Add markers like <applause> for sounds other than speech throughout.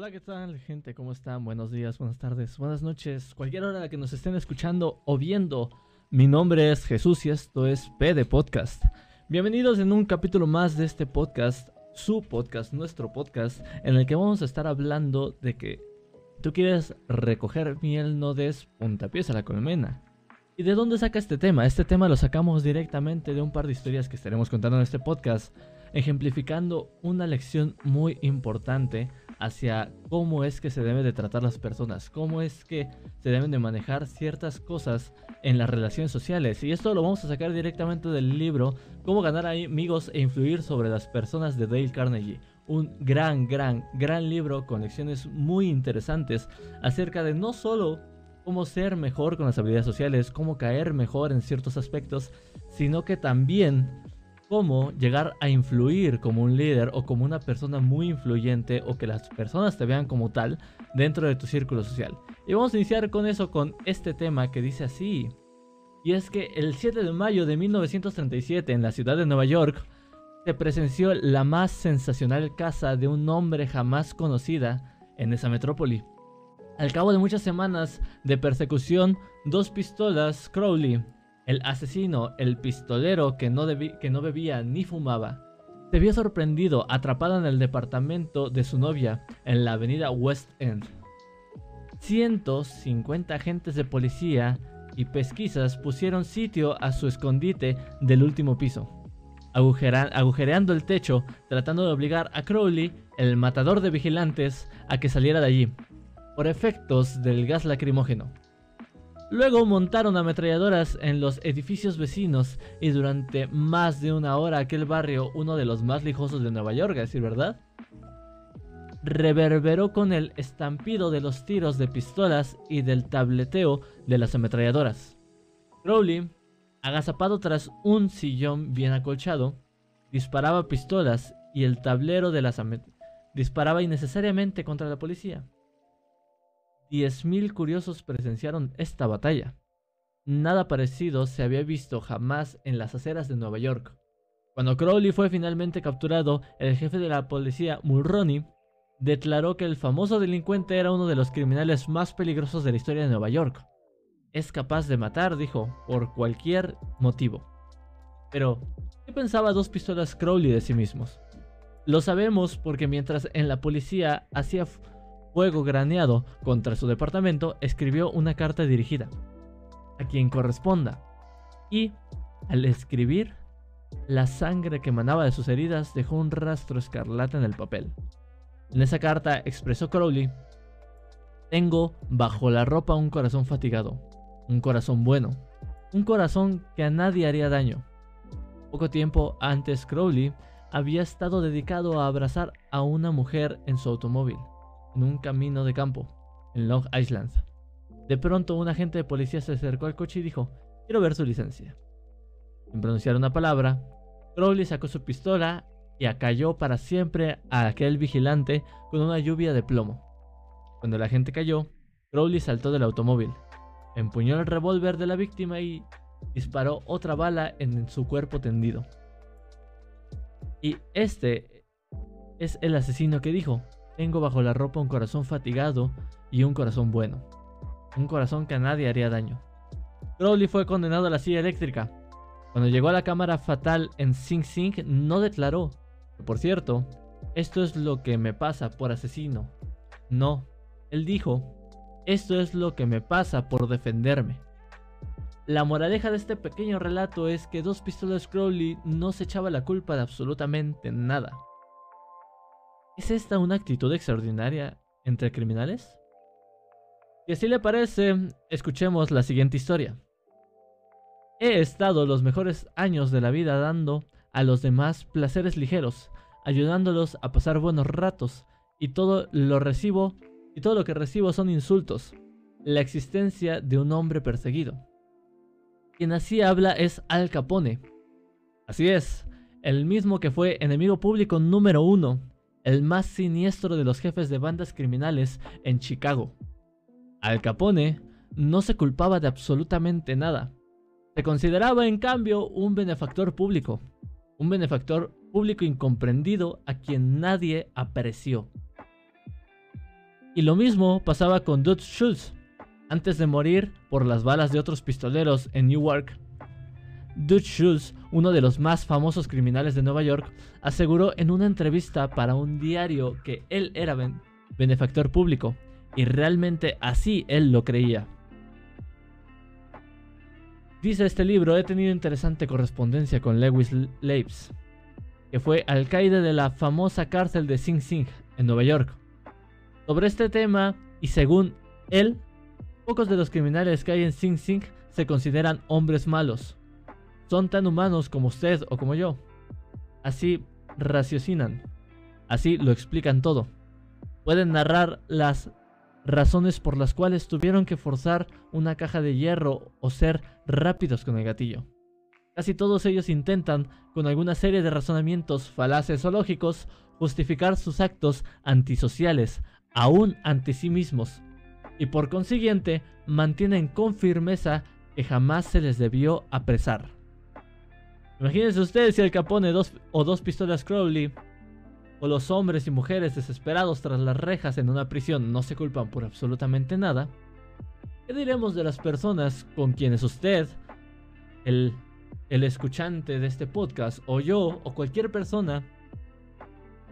Hola, ¿qué tal, gente? ¿Cómo están? Buenos días, buenas tardes, buenas noches, cualquier hora que nos estén escuchando o viendo. Mi nombre es Jesús y esto es P de Podcast. Bienvenidos en un capítulo más de este podcast, su podcast, nuestro podcast, en el que vamos a estar hablando de que tú quieres recoger miel, no des puntapiés a la colmena. ¿Y de dónde saca este tema? Este tema lo sacamos directamente de un par de historias que estaremos contando en este podcast, ejemplificando una lección muy importante hacia cómo es que se debe de tratar las personas, cómo es que se deben de manejar ciertas cosas en las relaciones sociales. Y esto lo vamos a sacar directamente del libro Cómo ganar amigos e influir sobre las personas de Dale Carnegie. Un gran, gran, gran libro con lecciones muy interesantes acerca de no solo cómo ser mejor con las habilidades sociales, cómo caer mejor en ciertos aspectos, sino que también cómo llegar a influir como un líder o como una persona muy influyente o que las personas te vean como tal dentro de tu círculo social. Y vamos a iniciar con eso, con este tema que dice así. Y es que el 7 de mayo de 1937 en la ciudad de Nueva York se presenció la más sensacional caza de un hombre jamás conocida en esa metrópoli. Al cabo de muchas semanas de persecución, dos pistolas Crowley el asesino, el pistolero que no, bebía ni fumaba, se vio sorprendido atrapado en el departamento de su novia en la avenida West End. 150 agentes de policía y pesquisas pusieron sitio a su escondite del último piso, agujereando el techo, tratando de obligar a Crowley, el matador de vigilantes, a que saliera de allí, por efectos del gas lacrimógeno. Luego montaron ametralladoras en los edificios vecinos y durante más de una hora aquel barrio, uno de los más lijosos de Nueva York, decir verdad, reverberó con el estampido de los tiros de pistolas y del tableteo de las ametralladoras. Crowley, agazapado tras un sillón bien acolchado, disparaba pistolas y el tablero de las disparaba innecesariamente contra la policía. 10.000 curiosos presenciaron esta batalla. Nada parecido se había visto jamás en las aceras de Nueva York. Cuando Crowley fue finalmente capturado, el jefe de la policía, Mulroney, declaró que el famoso delincuente era uno de los criminales más peligrosos de la historia de Nueva York. Es capaz de matar, dijo, por cualquier motivo. Pero, ¿qué pensaba dos pistolas Crowley de sí mismos? Lo sabemos porque mientras en la policía hacía fuego graneado contra su departamento, escribió una carta dirigida a quien corresponda. Y, al escribir, la sangre que emanaba de sus heridas dejó un rastro escarlata en el papel. En esa carta expresó Crowley, tengo bajo la ropa un corazón fatigado, un corazón bueno, un corazón que a nadie haría daño. Poco tiempo antes Crowley había estado dedicado a abrazar a una mujer en su automóvil en un camino de campo, en Long Island. De pronto un agente de policía se acercó al coche y dijo, quiero ver su licencia. Sin pronunciar una palabra, Crowley sacó su pistola y acalló para siempre a aquel vigilante con una lluvia de plomo. Cuando la agente cayó, Crowley saltó del automóvil, empuñó el revólver de la víctima y disparó otra bala en su cuerpo tendido. Y este es el asesino que dijo, tengo bajo la ropa un corazón fatigado y un corazón bueno. Un corazón que a nadie haría daño. Crowley fue condenado a la silla eléctrica. Cuando llegó a la cámara fatal en Sing Sing no declaró. Por cierto, esto es lo que me pasa por asesino. No, él dijo, esto es lo que me pasa por defenderme. La moraleja de este pequeño relato es que dos pistolas Crowley no se echaba la culpa de absolutamente nada. ¿Es esta una actitud extraordinaria entre criminales? Y así le parece, escuchemos la siguiente historia. He estado los mejores años de la vida dando a los demás placeres ligeros, ayudándolos a pasar buenos ratos, y todo lo recibo, y todo lo que recibo son insultos, la existencia de un hombre perseguido. Quien así habla es Al Capone. Así es, el mismo que fue enemigo público número uno el más siniestro de los jefes de bandas criminales en Chicago. Al Capone no se culpaba de absolutamente nada. Se consideraba en cambio un benefactor público, un benefactor público incomprendido a quien nadie apreció. Y lo mismo pasaba con Dutch Schultz. Antes de morir por las balas de otros pistoleros en Newark, Dutch Schultz, uno de los más famosos criminales de Nueva York, aseguró en una entrevista para un diario que él era benefactor público, y realmente así él lo creía. Dice este libro, he tenido interesante correspondencia con Lewis Leibs, que fue alcaide de la famosa cárcel de Sing Sing en Nueva York. Sobre este tema, y según él, pocos de los criminales que hay en Sing Sing se consideran hombres malos. Son tan humanos como usted o como yo. Así raciocinan. Así lo explican todo. Pueden narrar las razones por las cuales tuvieron que forzar una caja de hierro o ser rápidos con el gatillo. Casi todos ellos intentan, con alguna serie de razonamientos falaces o lógicos, justificar sus actos antisociales, aún ante sí mismos, y por consiguiente mantienen con firmeza que jamás se les debió apresar. Imagínense ustedes si el Capone dos, o dos pistolas Crowley o los hombres y mujeres desesperados tras las rejas en una prisión no se culpan por absolutamente nada. ¿Qué diremos de las personas con quienes usted, el, el escuchante de este podcast, o yo, o cualquier persona,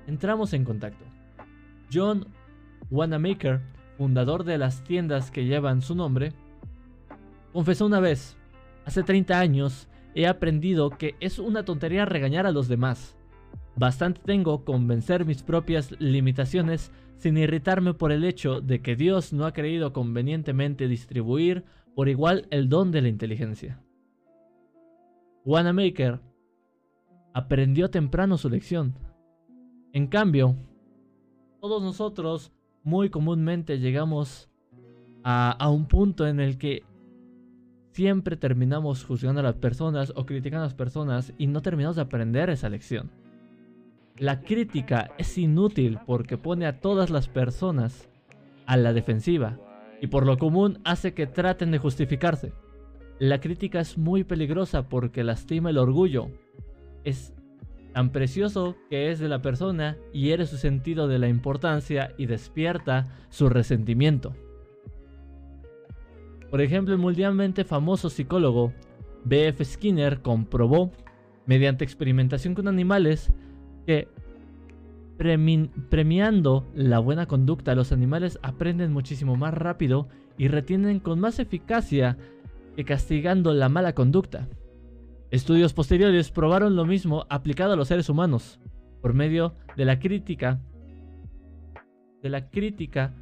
entramos en contacto? John Wanamaker, fundador de las tiendas que llevan su nombre, confesó una vez, hace 30 años, he aprendido que es una tontería regañar a los demás. Bastante tengo con vencer mis propias limitaciones sin irritarme por el hecho de que Dios no ha creído convenientemente distribuir por igual el don de la inteligencia. Wanamaker aprendió temprano su lección. En cambio, todos nosotros muy comúnmente llegamos a, a, un punto en el que siempre terminamos juzgando a las personas o criticando a las personas y no terminamos de aprender esa lección. La crítica es inútil porque pone a todas las personas a la defensiva y por lo común hace que traten de justificarse. La crítica es muy peligrosa porque lastima el orgullo. Es tan precioso que es de la persona y hiere su sentido de la importancia y despierta su resentimiento. Por ejemplo, el mundialmente famoso psicólogo B.F. Skinner comprobó, mediante experimentación con animales, que premiando la buena conducta, los animales aprenden muchísimo más rápido y retienen con más eficacia que castigando la mala conducta. Estudios posteriores probaron lo mismo aplicado a los seres humanos, por medio de la crítica de la crítica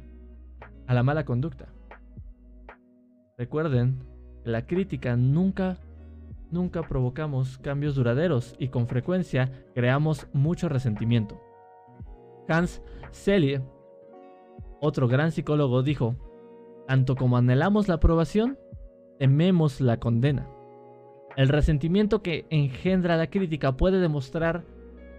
a la mala conducta. Recuerden que la crítica nunca, nunca provocamos cambios duraderos y con frecuencia creamos mucho resentimiento. Hans Selye, otro gran psicólogo, dijo, tanto como anhelamos la aprobación, tememos la condena. El resentimiento que engendra la crítica puede demostrar,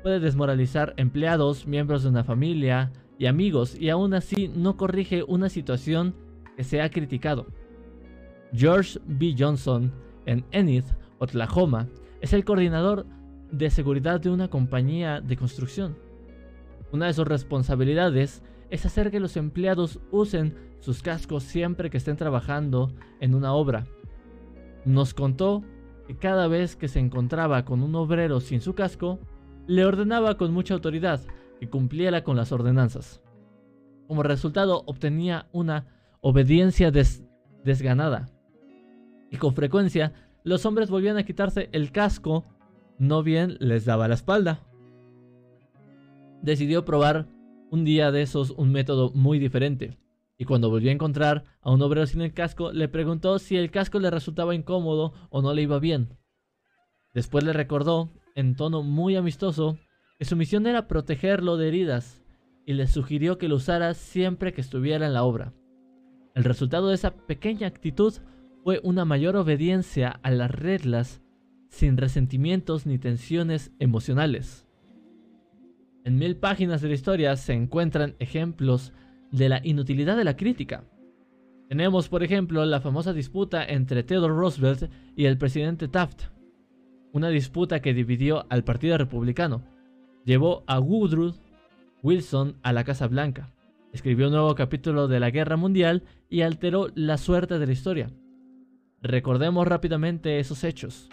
puede desmoralizar empleados, miembros de una familia y amigos, y aún así no corrige una situación que se ha criticado. George B. Johnson, en Enid, Oklahoma, es el coordinador de seguridad de una compañía de construcción. Una de sus responsabilidades es hacer que los empleados usen sus cascos siempre que estén trabajando en una obra. Nos contó que cada vez que se encontraba con un obrero sin su casco, le ordenaba con mucha autoridad que cumpliera con las ordenanzas. Como resultado obtenía una obediencia desganada y con frecuencia los hombres volvían a quitarse el casco, no bien les daba la espalda. Decidió probar un día de esos un método muy diferente, y cuando volvió a encontrar a un obrero sin el casco, le preguntó si el casco le resultaba incómodo o no le iba bien. Después le recordó, en tono muy amistoso, que su misión era protegerlo de heridas, y le sugirió que lo usara siempre que estuviera en la obra. El resultado de esa pequeña actitud fue una mayor obediencia a las reglas sin resentimientos ni tensiones emocionales. En mil páginas de la historia se encuentran ejemplos de la inutilidad de la crítica. Tenemos, por ejemplo, la famosa disputa entre Theodore Roosevelt y el presidente Taft, una disputa que dividió al Partido Republicano, llevó a Woodrow Wilson a la Casa Blanca, escribió un nuevo capítulo de la Guerra Mundial y alteró la suerte de la historia. Recordemos rápidamente esos hechos.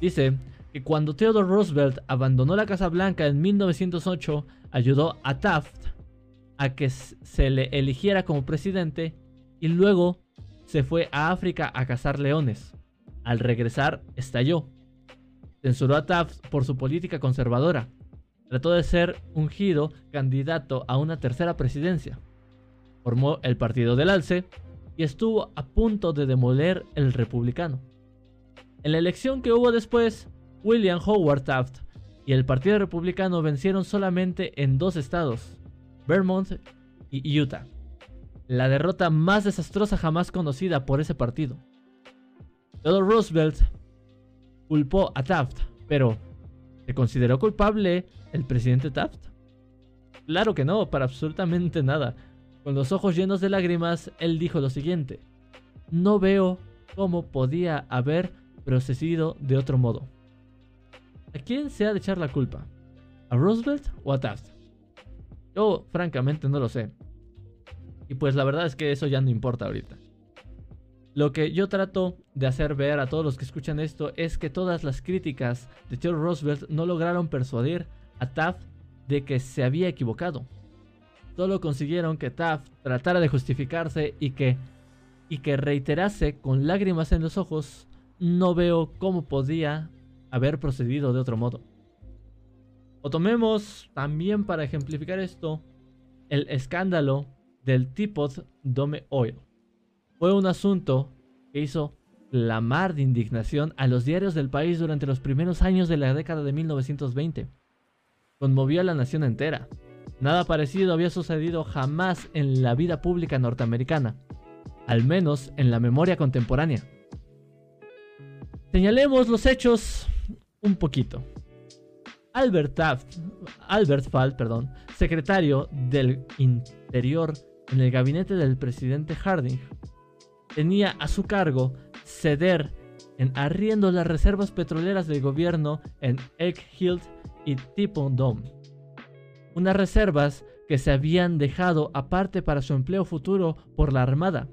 Dice que cuando Theodore Roosevelt abandonó la Casa Blanca en 1908, ayudó a Taft a que se le eligiera como presidente y luego se fue a África a cazar leones. Al regresar, estalló. Censuró a Taft por su política conservadora. Trató de ser ungido candidato a una tercera presidencia. Formó el Partido del Alce y estuvo a punto de demoler el republicano. En la elección que hubo después, William Howard Taft y el Partido Republicano vencieron solamente en dos estados, Vermont y Utah. La derrota más desastrosa jamás conocida por ese partido. Theodore Roosevelt culpó a Taft, pero ¿se consideró culpable el presidente Taft? Claro que no, para absolutamente nada. Con los ojos llenos de lágrimas, él dijo lo siguiente, no veo cómo podía haber procedido de otro modo. ¿A quién se ha de echar la culpa? ¿A Roosevelt o a Taft? Yo francamente no lo sé. Y pues la verdad es que eso ya no importa ahorita. Lo que yo trato de hacer ver a todos los que escuchan esto es que todas las críticas de Theodore Roosevelt no lograron persuadir a Taft de que se había equivocado. Solo consiguieron que Taft tratara de justificarse y que, y que reiterase con lágrimas en los ojos, no veo cómo podía haber procedido de otro modo. O tomemos también para ejemplificar esto el escándalo del Teapot Dome Oil. Fue un asunto que hizo clamar de indignación a los diarios del país durante los primeros años de la década de 1920. Conmovió a la nación entera. Nada parecido había sucedido jamás en la vida pública norteamericana, al menos en la memoria contemporánea. Señalemos los hechos un poquito. Albert Taft, Albert Fall, perdón, secretario del Interior en el gabinete del presidente Harding, tenía a su cargo ceder en arriendo las reservas petroleras del gobierno en Egg Hill y Tipondom. Unas reservas que se habían dejado aparte para su empleo futuro por la Armada.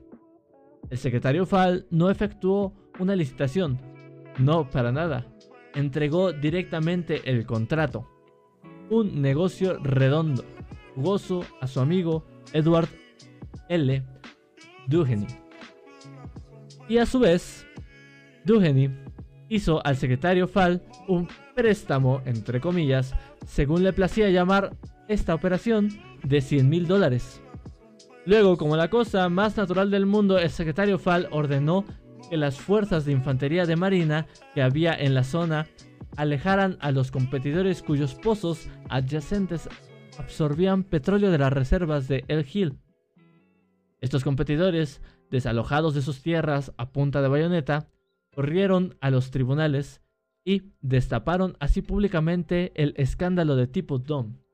El secretario Fall no efectuó una licitación, no para nada entregó directamente el contrato. Un negocio redondo, jugoso a su amigo Edward L. Duheny. Y a su vez, Duheny hizo al secretario Fall un préstamo, entre comillas, según le placía llamar esta operación, de 100 mil dólares. Luego, como la cosa más natural del mundo, el secretario Fall ordenó que las fuerzas de infantería de marina que había en la zona alejaran a los competidores cuyos pozos adyacentes absorbían petróleo de las reservas de El Hill. Estos competidores, desalojados de sus tierras a punta de bayoneta, corrieron a los tribunales y destaparon así públicamente el escándalo de tipo Dom.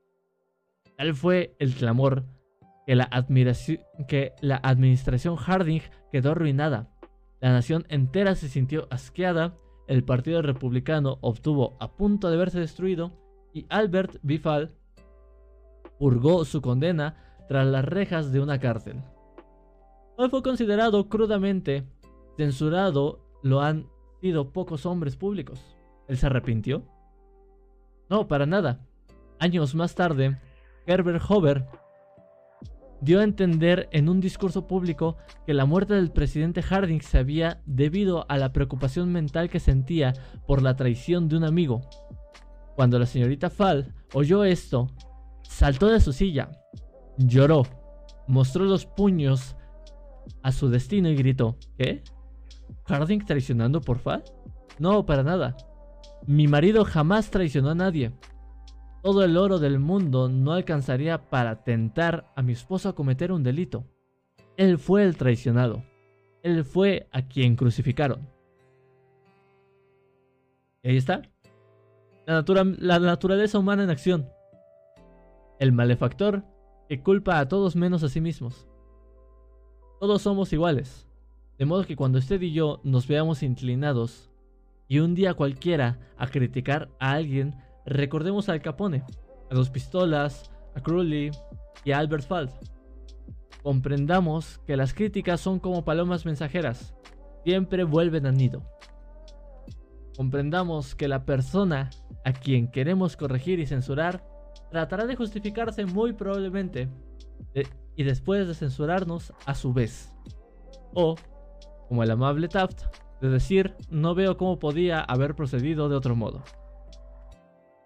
Tal fue el clamor que la, que la administración Harding quedó arruinada la nación entera se sintió asqueada, el Partido Republicano obtuvo a punto de verse destruido y Albert Bifal purgó su condena tras las rejas de una cárcel. Hoy fue considerado crudamente censurado, lo han sido pocos hombres públicos. ¿Él se arrepintió? No, para nada. Años más tarde, Herbert Hoover dio a entender en un discurso público que la muerte del presidente Harding se había debido a la preocupación mental que sentía por la traición de un amigo. Cuando la señorita Fall oyó esto, saltó de su silla, lloró, mostró los puños a su destino y gritó, ¿qué? ¿Harding traicionando por Fall? No, para nada. Mi marido jamás traicionó a nadie. Todo el oro del mundo no alcanzaría para tentar a mi esposo a cometer un delito. Él fue el traicionado. Él fue a quien crucificaron. Y ahí está. La, la naturaleza humana en acción. El malefactor que culpa a todos menos a sí mismos. Todos somos iguales. De modo que cuando usted y yo nos veamos inclinados y un día cualquiera a criticar a alguien Recordemos al Capone, a Dos Pistolas, a Crowley, y a Albert Fall. Comprendamos que las críticas son como palomas mensajeras, siempre vuelven al nido. Comprendamos que la persona a quien queremos corregir y censurar tratará de justificarse muy probablemente y después de censurarnos a su vez. O, como el amable Taft, de decir no veo cómo podía haber procedido de otro modo.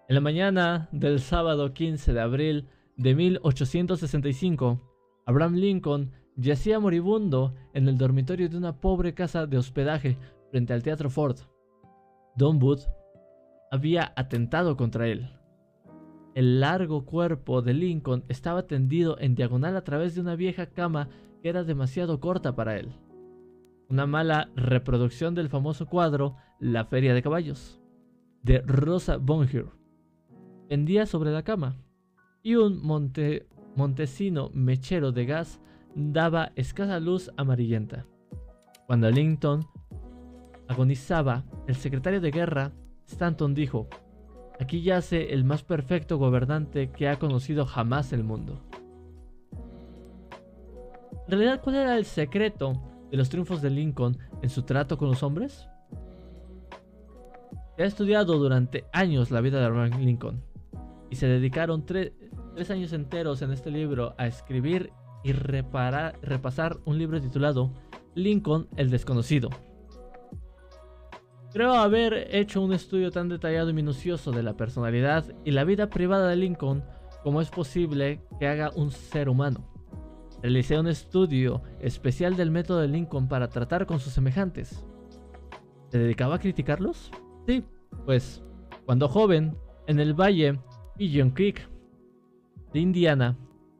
En la mañana del sábado 15 de abril de 1865, Abraham Lincoln yacía moribundo en el dormitorio de una pobre casa de hospedaje frente al Teatro Ford. Don Wood había atentado contra él. El largo cuerpo de Lincoln estaba tendido en diagonal a través de una vieja cama que era demasiado corta para él. Una mala reproducción del famoso cuadro La Feria de Caballos, de Rosa Bonheur, pendía sobre la cama, y un monte, montesino mechero de gas daba escasa luz amarillenta. Cuando Lincoln agonizaba, el secretario de guerra, Stanton, dijo, Aquí yace el más perfecto gobernante que ha conocido jamás el mundo. ¿En realidad cuál era el secreto de los triunfos de Lincoln en su trato con los hombres? Se ha estudiado durante años la vida de Abraham Lincoln y se dedicaron tres años enteros en este libro a escribir y repasar un libro titulado Lincoln el desconocido, Creo haber hecho un estudio tan detallado y minucioso de la personalidad y la vida privada de Lincoln como es posible que haga un ser humano. Realicé un estudio especial del método de Lincoln para tratar con sus semejantes. ¿Se dedicaba a criticarlos? Sí, pues cuando joven, en el valle Pigeon Creek de Indiana,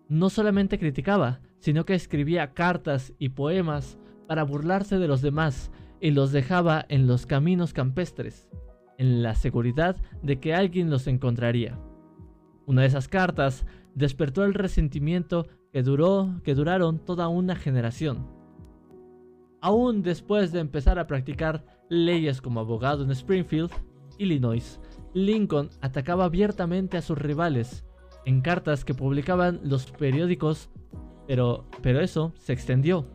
no solamente criticaba, sino que escribía cartas y poemas para burlarse de los demás y los dejaba en los caminos campestres, en la seguridad de que alguien los encontraría. Una de esas cartas despertó el resentimiento que duró, que duraron toda una generación. Aún después de empezar a practicar leyes como abogado en Springfield, Illinois, Lincoln atacaba abiertamente a sus rivales en cartas que publicaban los periódicos, pero, pero eso se extendió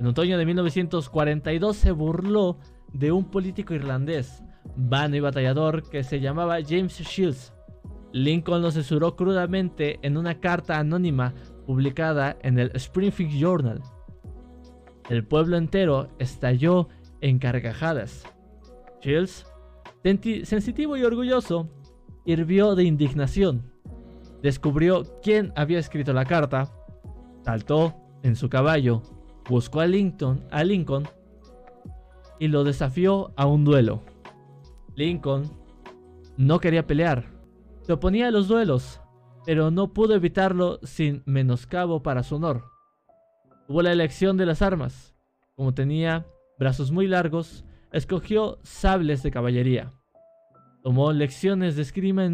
en otoño de 1942 se burló de un político irlandés, vano y batallador, que se llamaba James Shields. Lincoln lo censuró crudamente en una carta anónima publicada en el Springfield Journal. El pueblo entero estalló en carcajadas. Shields, sensitivo y orgulloso, hirvió de indignación. Descubrió quién había escrito la carta, saltó en su caballo buscó a Lincoln, a Lincoln y lo desafió a un duelo. Lincoln no quería pelear, se oponía a los duelos, pero no pudo evitarlo sin menoscabo para su honor. Tuvo la elección de las armas. Como tenía brazos muy largos, escogió sables de caballería. Tomó lecciones de esgrima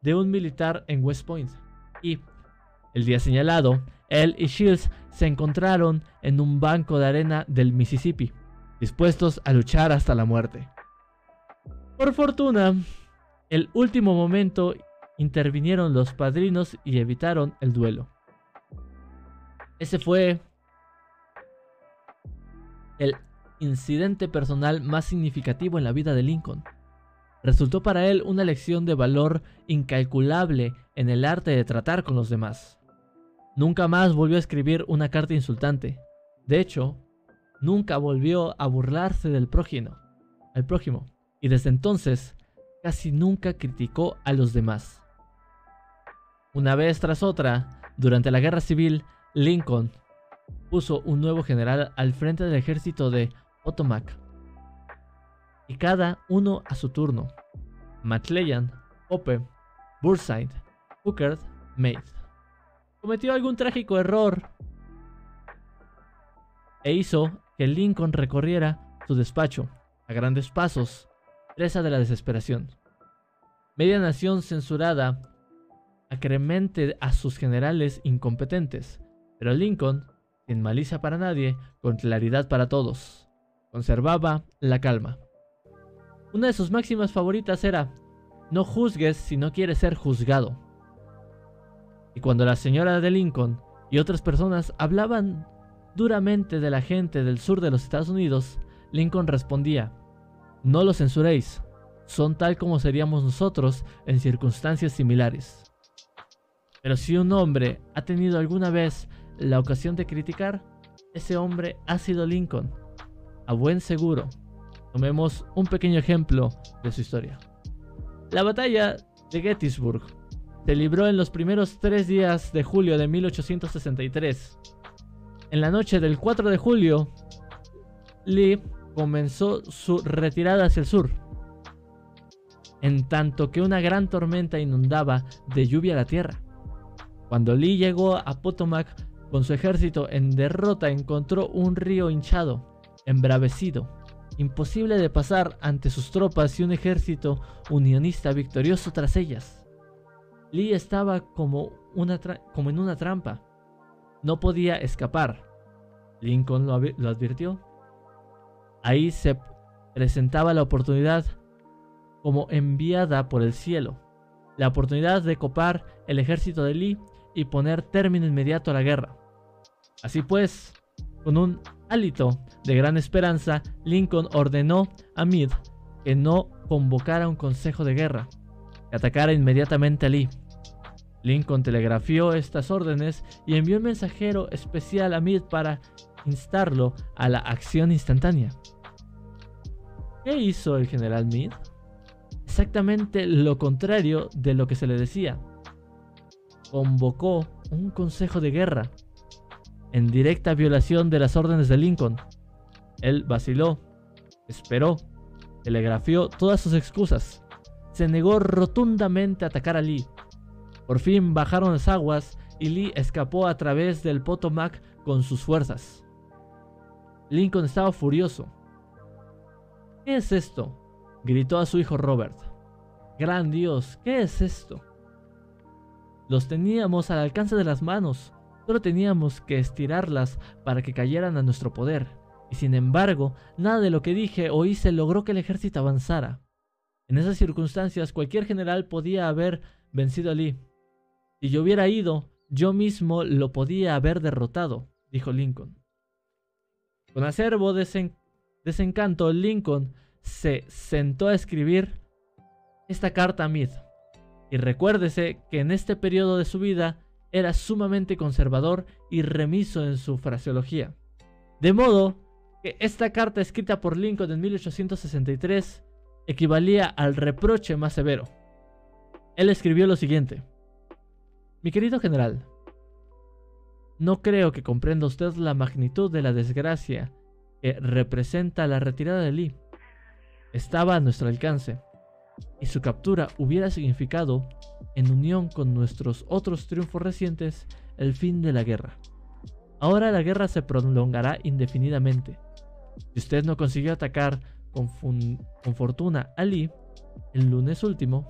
de un militar en West Point y, el día señalado, él y Shields se encontraron en un banco de arena del Mississippi, dispuestos a luchar hasta la muerte. Por fortuna, el último momento intervinieron los padrinos y evitaron el duelo. Ese fue el incidente personal más significativo en la vida de Lincoln. Resultó para él una lección de valor incalculable en el arte de tratar con los demás. Nunca más volvió a escribir una carta insultante. De hecho, nunca volvió a burlarse del prójimo, al prójimo, y desde entonces casi nunca criticó a los demás. Una vez tras otra, durante la guerra civil, Lincoln puso un nuevo general al frente del ejército de Potomac. Y cada uno a su turno. McClellan, Pope, Burnside, Hooker, Meade cometió algún trágico error e hizo que Lincoln recorriera su despacho a grandes pasos, presa de la desesperación. Media nación censurada acremente a sus generales incompetentes, pero Lincoln, sin malicia para nadie, con claridad para todos, conservaba la calma. Una de sus máximas favoritas era, no juzgues si no quieres ser juzgado. Y cuando la señora de Lincoln y otras personas hablaban duramente de la gente del sur de los Estados Unidos, Lincoln respondía, no lo censuréis, son tal como seríamos nosotros en circunstancias similares. Pero si un hombre ha tenido alguna vez la ocasión de criticar, ese hombre ha sido Lincoln. A buen seguro. Tomemos un pequeño ejemplo de su historia. La batalla de Gettysburg se libró en los primeros tres días de julio de 1863. En la noche del 4 de julio, Lee comenzó su retirada hacia el sur, en tanto que una gran tormenta inundaba de lluvia la tierra. Cuando Lee llegó a Potomac con su ejército en derrota, encontró un río hinchado, embravecido, imposible de pasar ante sus tropas y un ejército unionista victorioso tras ellas. Lee estaba como, una como en una trampa. No podía escapar. Lincoln lo, lo advirtió. Ahí se presentaba la oportunidad como enviada por el cielo. La oportunidad de copar el ejército de Lee y poner término inmediato a la guerra. Así pues, con un hálito de gran esperanza, Lincoln ordenó a Meade que no convocara un consejo de guerra, que atacara inmediatamente a Lee. Lincoln telegrafió estas órdenes y envió un mensajero especial a Meade para instarlo a la acción instantánea. ¿Qué hizo el general Meade? Exactamente lo contrario de lo que se le decía. Convocó un consejo de guerra en directa violación de las órdenes de Lincoln. Él vaciló, esperó, telegrafió todas sus excusas, se negó rotundamente a atacar a Lee. Por fin bajaron las aguas y Lee escapó a través del Potomac con sus fuerzas. Lincoln estaba furioso. ¿Qué es esto? gritó a su hijo Robert. Gran Dios, ¿qué es esto? Los teníamos al alcance de las manos, Solo teníamos que estirarlas para que cayeran a nuestro poder. Y sin embargo, nada de lo que dije o hice logró que el ejército avanzara. En esas circunstancias, cualquier general podía haber vencido a Lee. Si yo hubiera ido, yo mismo lo podía haber derrotado, dijo Lincoln. Con acervo desencanto, Lincoln se sentó a escribir esta carta a Meade. Y recuérdese que en este periodo de su vida era sumamente conservador y remiso en su fraseología. De modo que esta carta escrita por Lincoln en 1863 equivalía al reproche más severo. Él escribió lo siguiente. Mi querido general, no creo que comprenda usted la magnitud de la desgracia que representa la retirada de Lee. Estaba a nuestro alcance y su captura hubiera significado, en unión con nuestros otros triunfos recientes, el fin de la guerra. Ahora la guerra se prolongará indefinidamente. Si usted no consiguió atacar con, fortuna a Lee el lunes último,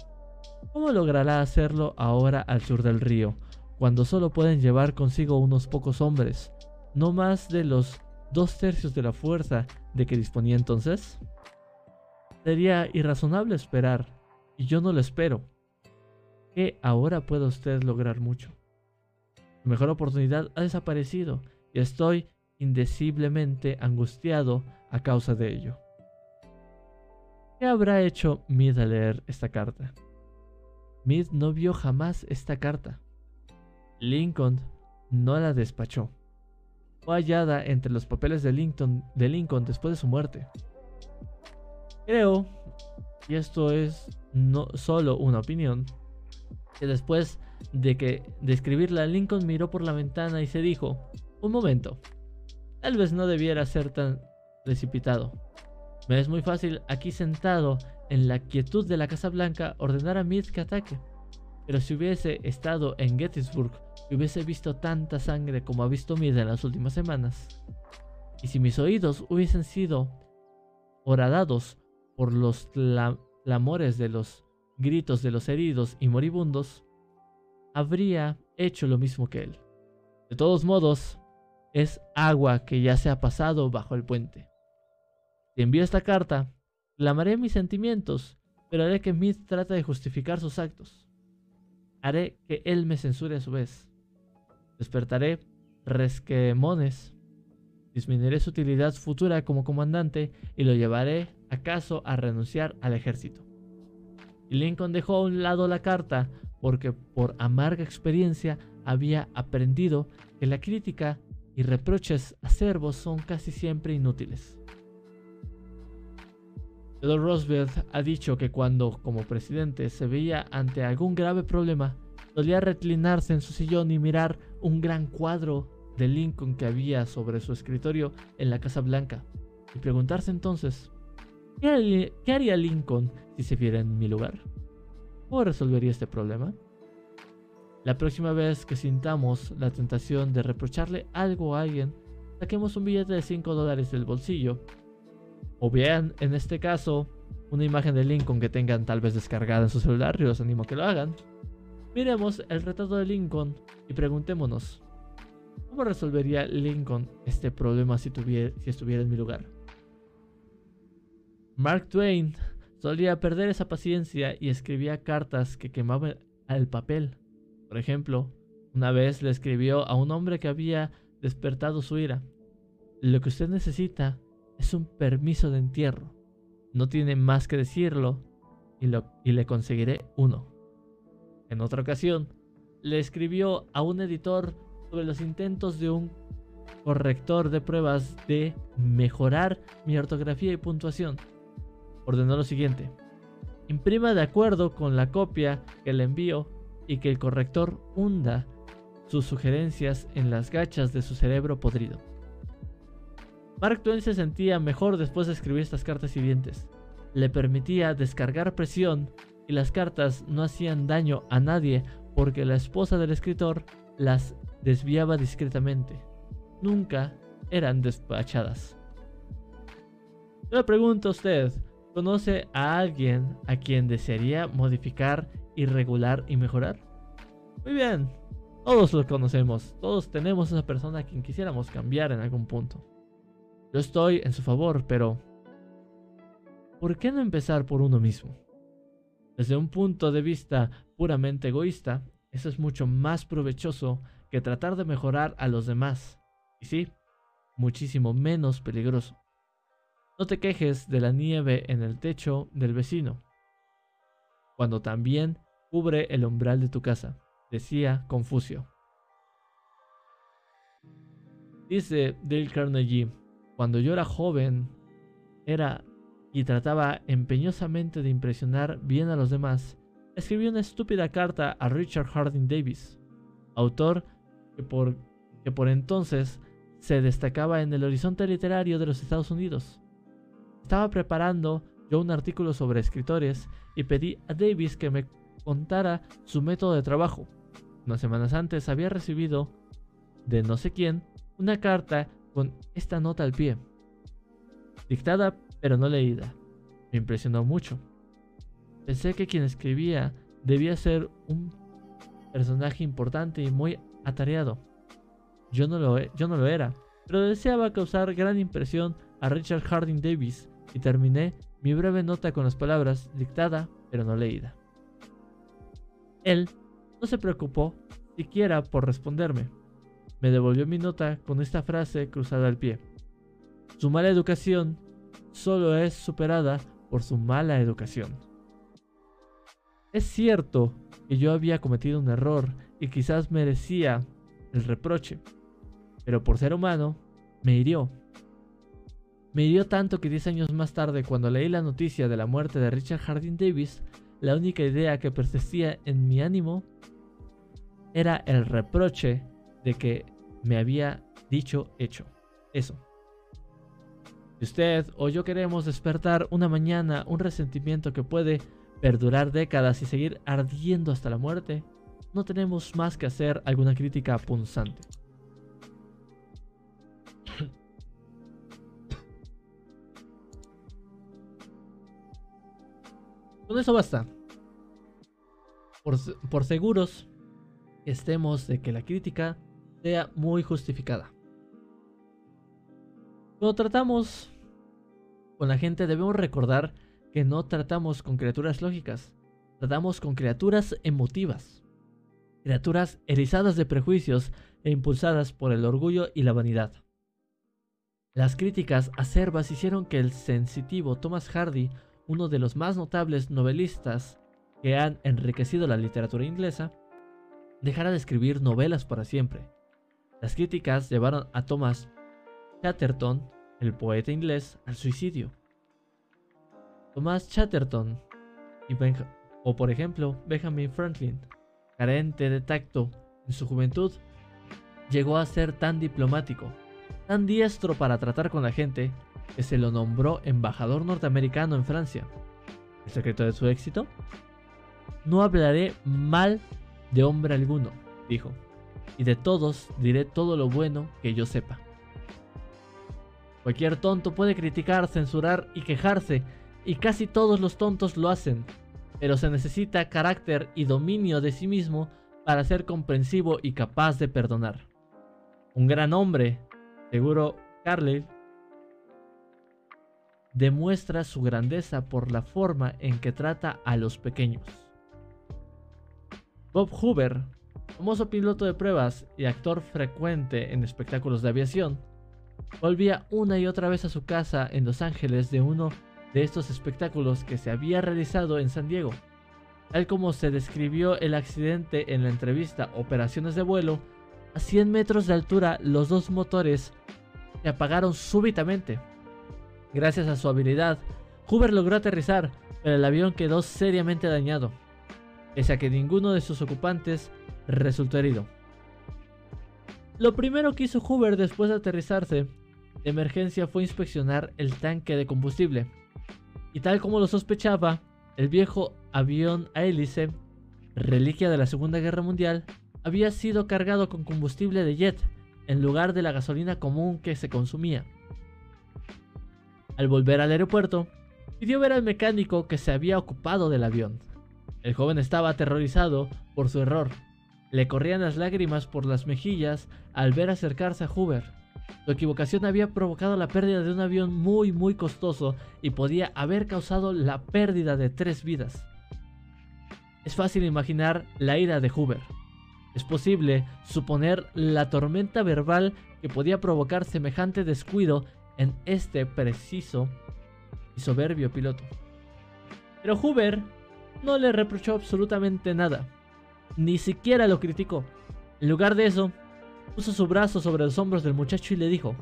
¿cómo logrará hacerlo ahora al sur del río, cuando solo pueden llevar consigo unos pocos hombres, no más de los dos tercios de la fuerza de que disponía entonces? Sería irrazonable esperar, y yo no lo espero, que ahora pueda usted lograr mucho. Su mejor oportunidad ha desaparecido y estoy indeciblemente angustiado a causa de ello. ¿Qué habrá hecho Mid al leer esta carta? Mid no vio jamás esta carta. Lincoln no la despachó. Fue hallada entre los papeles de Lincoln, de Lincoln después de su muerte. Creo, y esto es no solo una opinión, que después de que de escribirla Lincoln miró por la ventana y se dijo, un momento, tal vez no debiera ser tan precipitado. Me es muy fácil aquí sentado en la quietud de la Casa Blanca ordenar a Meade que ataque. Pero si hubiese estado en Gettysburg y hubiese visto tanta sangre como ha visto Meade en las últimas semanas, y si mis oídos hubiesen sido horadados por los clamores de los gritos de los heridos y moribundos, habría hecho lo mismo que él. De todos modos, es agua que ya se ha pasado bajo el puente. Si envío esta carta, clamaré mis sentimientos, pero haré que Meade trate de justificar sus actos. haré que él me censure a su vez. Despertaré resquemones, disminuiré su utilidad futura como comandante y lo llevaré acaso a renunciar al ejército. Lincoln dejó a un lado la carta porque por amarga experiencia había aprendido que la crítica y reproches acervos son casi siempre inútiles. Theodore Roosevelt ha dicho que cuando, como presidente, se veía ante algún grave problema, solía reclinarse en su sillón y mirar un gran cuadro de Lincoln que había sobre su escritorio en la Casa Blanca, y preguntarse entonces, ¿qué haría, Lincoln si se viera en mi lugar? ¿Cómo resolvería este problema? La próxima vez que sintamos la tentación de reprocharle algo a alguien, saquemos un billete de 5 dólares del bolsillo o bien, en este caso, una imagen de Lincoln que tengan tal vez descargada en su celular, y los animo a que lo hagan. Miremos el retrato de Lincoln y preguntémonos, ¿cómo resolvería Lincoln este problema si, estuviera en mi lugar? Mark Twain solía perder esa paciencia y escribía cartas que quemaban el papel. Por ejemplo, una vez le escribió a un hombre que había despertado su ira. Lo que usted necesita es un permiso de entierro. No tiene más que decirlo y, lo, y le conseguiré uno. En otra ocasión, le escribió a un editor sobre los intentos de un corrector de pruebas de mejorar mi ortografía y puntuación. Ordenó lo siguiente. Imprima de acuerdo con la copia que le envío y que el corrector hunda sus sugerencias en las gachas de su cerebro podrido. Mark Twain se sentía mejor después de escribir estas cartas hirientes. Le permitía descargar presión y las cartas no hacían daño a nadie porque la esposa del escritor las desviaba discretamente. Nunca eran despachadas. Yo le pregunto a usted, ¿conoce a alguien a quien desearía modificar, irregular y mejorar? Muy bien, todos lo conocemos, todos tenemos a esa persona a quien quisiéramos cambiar en algún punto. Yo estoy en su favor, pero ¿por qué no empezar por uno mismo? Desde un punto de vista puramente egoísta, eso es mucho más provechoso que tratar de mejorar a los demás. Y sí, muchísimo menos peligroso. No te quejes de la nieve en el techo del vecino, cuando también cubre el umbral de tu casa, decía Confucio. Dice Dale Carnegie, cuando yo era joven, era y trataba empeñosamente de impresionar bien a los demás, escribí una estúpida carta a Richard Harding Davis, autor que por, que por entonces se destacaba en el horizonte literario de los Estados Unidos. Estaba preparando yo un artículo sobre escritores y pedí a Davis que me contara su método de trabajo. Unas semanas antes había recibido de no sé quién una carta con esta nota al pie. Dictada pero no leída. Me impresionó mucho. Pensé que quien escribía debía ser un personaje importante y muy atareado. Yo no lo, yo no lo era, pero deseaba causar gran impresión a Richard Harding Davis y terminé mi breve nota con las palabras dictada pero no leída. Él no se preocupó siquiera por responderme me devolvió mi nota con esta frase cruzada al pie. Su mala educación solo es superada por su mala educación. Es cierto que yo había cometido un error y quizás merecía el reproche, pero por ser humano me hirió. Me hirió tanto que 10 años más tarde, cuando leí la noticia de la muerte de Richard Harding Davis, la única idea que persistía en mi ánimo era el reproche de que me había dicho hecho. Eso. Si usted o yo queremos despertar una mañana un resentimiento que puede perdurar décadas y seguir ardiendo hasta la muerte, no tenemos más que hacer alguna crítica punzante. <coughs> Con eso basta. Por, por seguros estemos de que la crítica sea muy justificada. Cuando tratamos con la gente debemos recordar que no tratamos con criaturas lógicas, tratamos con criaturas emotivas. Criaturas erizadas de prejuicios e impulsadas por el orgullo y la vanidad. Las críticas acerbas hicieron que el sensitivo Thomas Hardy, uno de los más notables novelistas que han enriquecido la literatura inglesa, dejara de escribir novelas para siempre. Las críticas llevaron a Thomas Chatterton, el poeta inglés, al suicidio. Thomas Chatterton y o por ejemplo Benjamin Franklin, carente de tacto en su juventud, llegó a ser tan diplomático tan diestro para tratar con la gente que se lo nombró embajador norteamericano en Francia. ¿El secreto de su éxito? No hablaré mal de hombre alguno, dijo, y de todos diré todo lo bueno que yo sepa. Cualquier tonto puede criticar, censurar y quejarse, y casi todos los tontos lo hacen, pero se necesita carácter y dominio de sí mismo para ser comprensivo y capaz de perdonar. Un gran hombre Seguro Carlyle demuestra su grandeza por la forma en que trata a los pequeños. Bob Hoover, famoso piloto de pruebas y actor frecuente en espectáculos de aviación, volvía una y otra vez a su casa en Los Ángeles de uno de estos espectáculos que se había realizado en San Diego. Tal como se describió el accidente en la entrevista Operaciones de vuelo, a 100 metros de altura los dos motores se apagaron súbitamente. Gracias a su habilidad, Hoover logró aterrizar, pero el avión quedó seriamente dañado, pese a que ninguno de sus ocupantes resultó herido. Lo primero que hizo Hoover después de aterrizarse de emergencia fue inspeccionar el tanque de combustible. Y tal como lo sospechaba, el viejo avión a hélice, reliquia de la Segunda Guerra Mundial, había sido cargado con combustible de jet en lugar de la gasolina común que se consumía. Al volver al aeropuerto, pidió ver al mecánico que se había ocupado del avión. El joven estaba aterrorizado por su error. Le corrían las lágrimas por las mejillas al ver acercarse a Hoover. Su equivocación había provocado la pérdida de un avión muy muy costoso y podía haber causado la pérdida de tres vidas. Es fácil imaginar la ira de Hoover. Es posible suponer la tormenta verbal que podía provocar semejante descuido en este preciso y soberbio piloto. Pero Hoover no le reprochó absolutamente nada, ni siquiera lo criticó. En lugar de eso, puso su brazo sobre los hombros del muchacho y le dijo,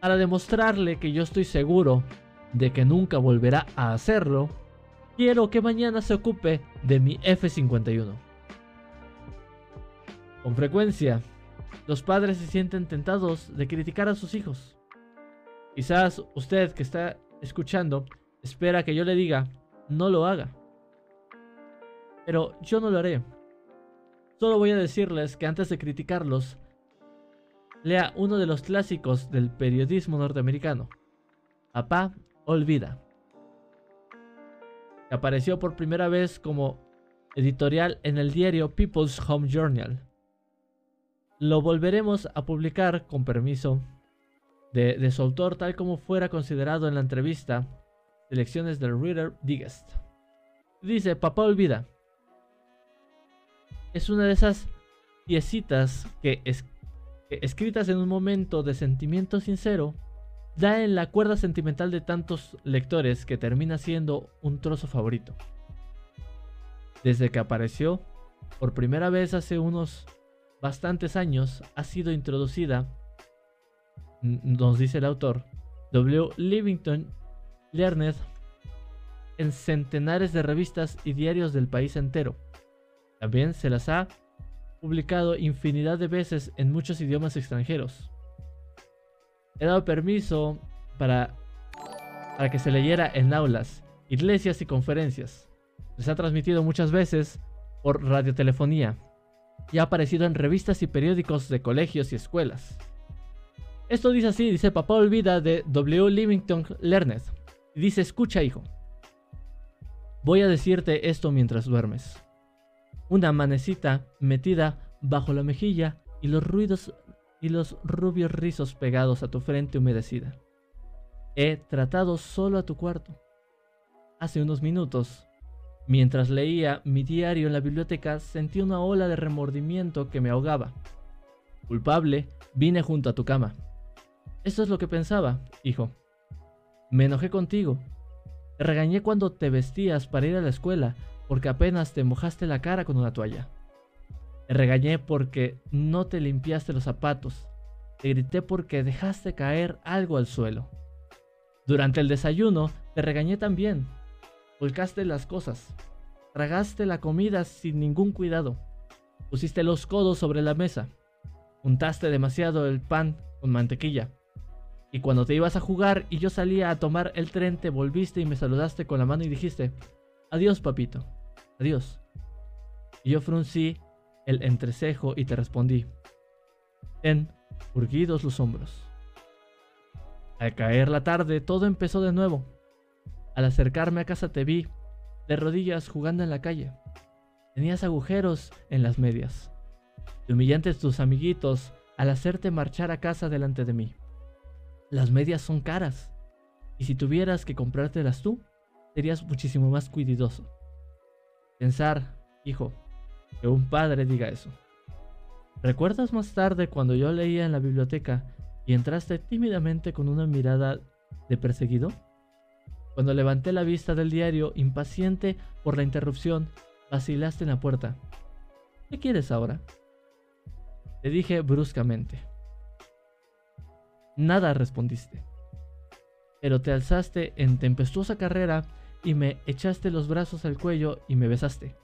para demostrarle que yo estoy seguro de que nunca volverá a hacerlo, quiero que mañana se ocupe de mi F-51. Con frecuencia, los padres se sienten tentados de criticar a sus hijos. Quizás usted que está escuchando espera que yo le diga, no lo haga. Pero yo no lo haré. Solo voy a decirles que antes de criticarlos, lea uno de los clásicos del periodismo norteamericano, Papá Olvida, que apareció por primera vez como editorial en el diario People's Home Journal lo volveremos a publicar con permiso de, su autor tal como fuera considerado en la entrevista Selecciones del Reader Digest. Dice, papá olvida. Es una de esas piecitas que, escritas en un momento de sentimiento sincero, da en la cuerda sentimental de tantos lectores que termina siendo un trozo favorito. Desde que apareció por primera vez hace unos bastantes años ha sido introducida, nos dice el autor, W. Livington Learned en centenares de revistas y diarios del país entero. También se las ha publicado infinidad de veces en muchos idiomas extranjeros. He dado permiso para, para que se leyera en aulas, iglesias y conferencias. Se ha transmitido muchas veces por radiotelefonía y ha aparecido en revistas y periódicos de colegios y escuelas. Esto dice así, dice Papá Olvida de W. Livington Learned. Dice, escucha hijo, voy a decirte esto mientras duermes. Una manecita metida bajo la mejilla y los ruidos y los rubios rizos pegados a tu frente humedecida. He tratado solo a tu cuarto. Hace unos minutos Mientras leía mi diario en la biblioteca sentí una ola de remordimiento que me ahogaba. Culpable, vine junto a tu cama. Eso es lo que pensaba, hijo. Me enojé contigo. Te regañé cuando te vestías para ir a la escuela porque apenas te mojaste la cara con una toalla. Te regañé porque no te limpiaste los zapatos. Te grité porque dejaste caer algo al suelo. Durante el desayuno te regañé también. Volcaste las cosas. Tragaste la comida sin ningún cuidado. Pusiste los codos sobre la mesa. Untaste demasiado el pan con mantequilla. Y cuando te ibas a jugar y yo salía a tomar el tren, te volviste y me saludaste con la mano y dijiste, adiós papito, adiós. Y yo fruncí el entrecejo y te respondí, ten, urgidos los hombros. Al caer la tarde todo empezó de nuevo. Al acercarme a casa te vi, de rodillas jugando en la calle. Tenías agujeros en las medias. Te humillantes tus amiguitos al hacerte marchar a casa delante de mí. Las medias son caras, y si tuvieras que comprártelas tú, serías muchísimo más cuidadoso. Pensar, hijo, que un padre diga eso. ¿Recuerdas más tarde cuando yo leía en la biblioteca y entraste tímidamente con una mirada de perseguido? Cuando levanté la vista del diario, impaciente por la interrupción, vacilaste en la puerta. ¿Qué quieres ahora? Te dije bruscamente. Nada respondiste. Pero te alzaste en tempestuosa carrera y me echaste los brazos al cuello y me besaste.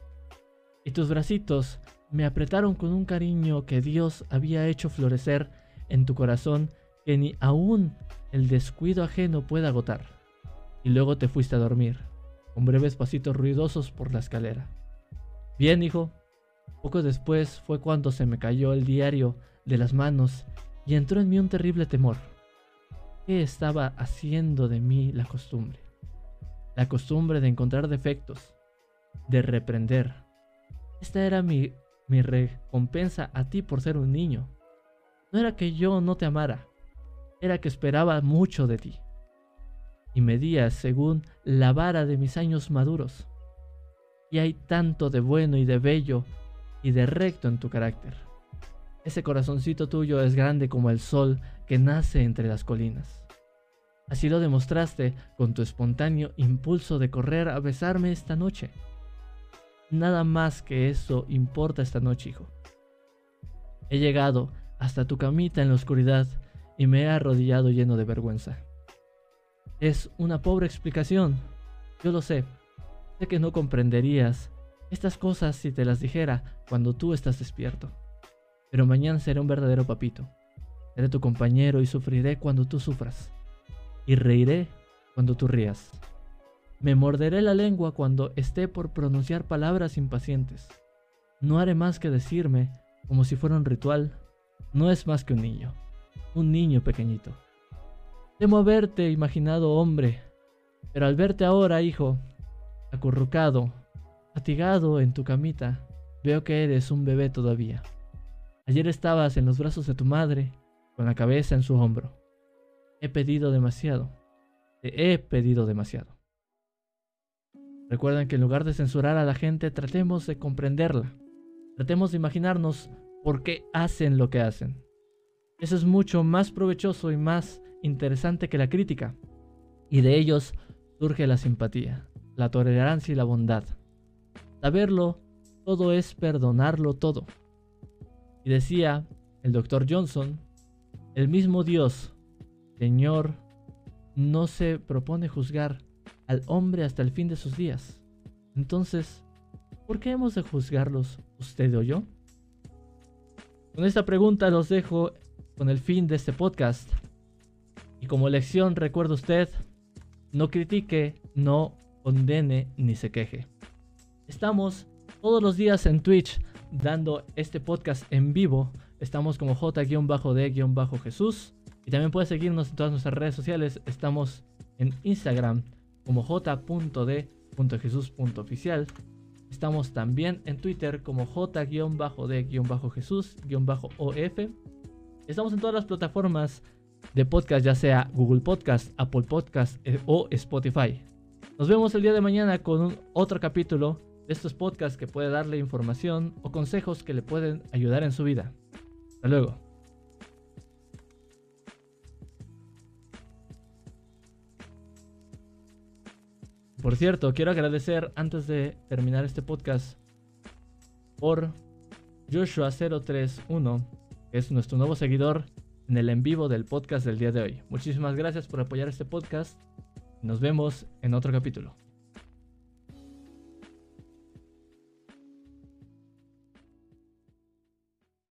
Y tus bracitos me apretaron con un cariño que Dios había hecho florecer en tu corazón que ni aún el descuido ajeno puede agotar. Y luego te fuiste a dormir, con breves pasitos ruidosos por la escalera. Bien, hijo. Poco después fue cuando se me cayó el diario de las manos y entró en mí un terrible temor. ¿Qué estaba haciendo de mí la costumbre? La costumbre de encontrar defectos, de reprender. Esta era mi, mi recompensa a ti por ser un niño. No era que yo no te amara, era que esperaba mucho de ti. Y medías según la vara de mis años maduros. Y hay tanto de bueno y de bello y de recto en tu carácter. Ese corazoncito tuyo es grande como el sol que nace entre las colinas. Así lo demostraste con tu espontáneo impulso de correr a besarme esta noche. Nada más que eso importa esta noche, hijo. He llegado hasta tu camita en la oscuridad y me he arrodillado lleno de vergüenza. Es una pobre explicación, yo lo sé. Sé que no comprenderías estas cosas si te las dijera cuando tú estás despierto. Pero mañana seré un verdadero papito. Seré tu compañero y sufriré cuando tú sufras. Y reiré cuando tú rías. Me morderé la lengua cuando esté por pronunciar palabras impacientes. No haré más que decirme, como si fuera un ritual, no es más que un niño, un niño pequeñito. Temo haberte imaginado hombre, pero al verte ahora, hijo, acurrucado, fatigado en tu camita, veo que eres un bebé todavía. Ayer estabas en los brazos de tu madre, con la cabeza en su hombro. He pedido demasiado, te he pedido demasiado. Recuerden que en lugar de censurar a la gente, tratemos de comprenderla. Tratemos de imaginarnos por qué hacen lo que hacen. Eso es mucho más provechoso y más interesante que la crítica. Y de ellos surge la simpatía, la tolerancia y la bondad. Saberlo todo es perdonarlo todo. Y decía el doctor Johnson, el mismo Dios, Señor, no se propone juzgar al hombre hasta el fin de sus días. Entonces, ¿por qué hemos de juzgarlos usted o yo? Con esta pregunta los dejo con el fin de este podcast. Y como lección recuerda usted, no critique, no condene ni se queje. Estamos todos los días en Twitch dando este podcast en vivo. Estamos como J-D-Jesús. Y también puedes seguirnos en todas nuestras redes sociales. Estamos en Instagram como j.d.jesús.oficial Estamos también en Twitter como j-d-jesús-of. Estamos en todas las plataformas de podcast, ya sea Google Podcast, Apple Podcast eh, o Spotify. Nos vemos el día de mañana con otro capítulo de estos podcasts que puede darle información o consejos que le pueden ayudar en su vida. Hasta luego. Por cierto, quiero agradecer antes de terminar este podcast por Joshua031, que es nuestro nuevo seguidor en el en vivo del podcast del día de hoy. Muchísimas gracias por apoyar este podcast. Nos vemos en otro capítulo.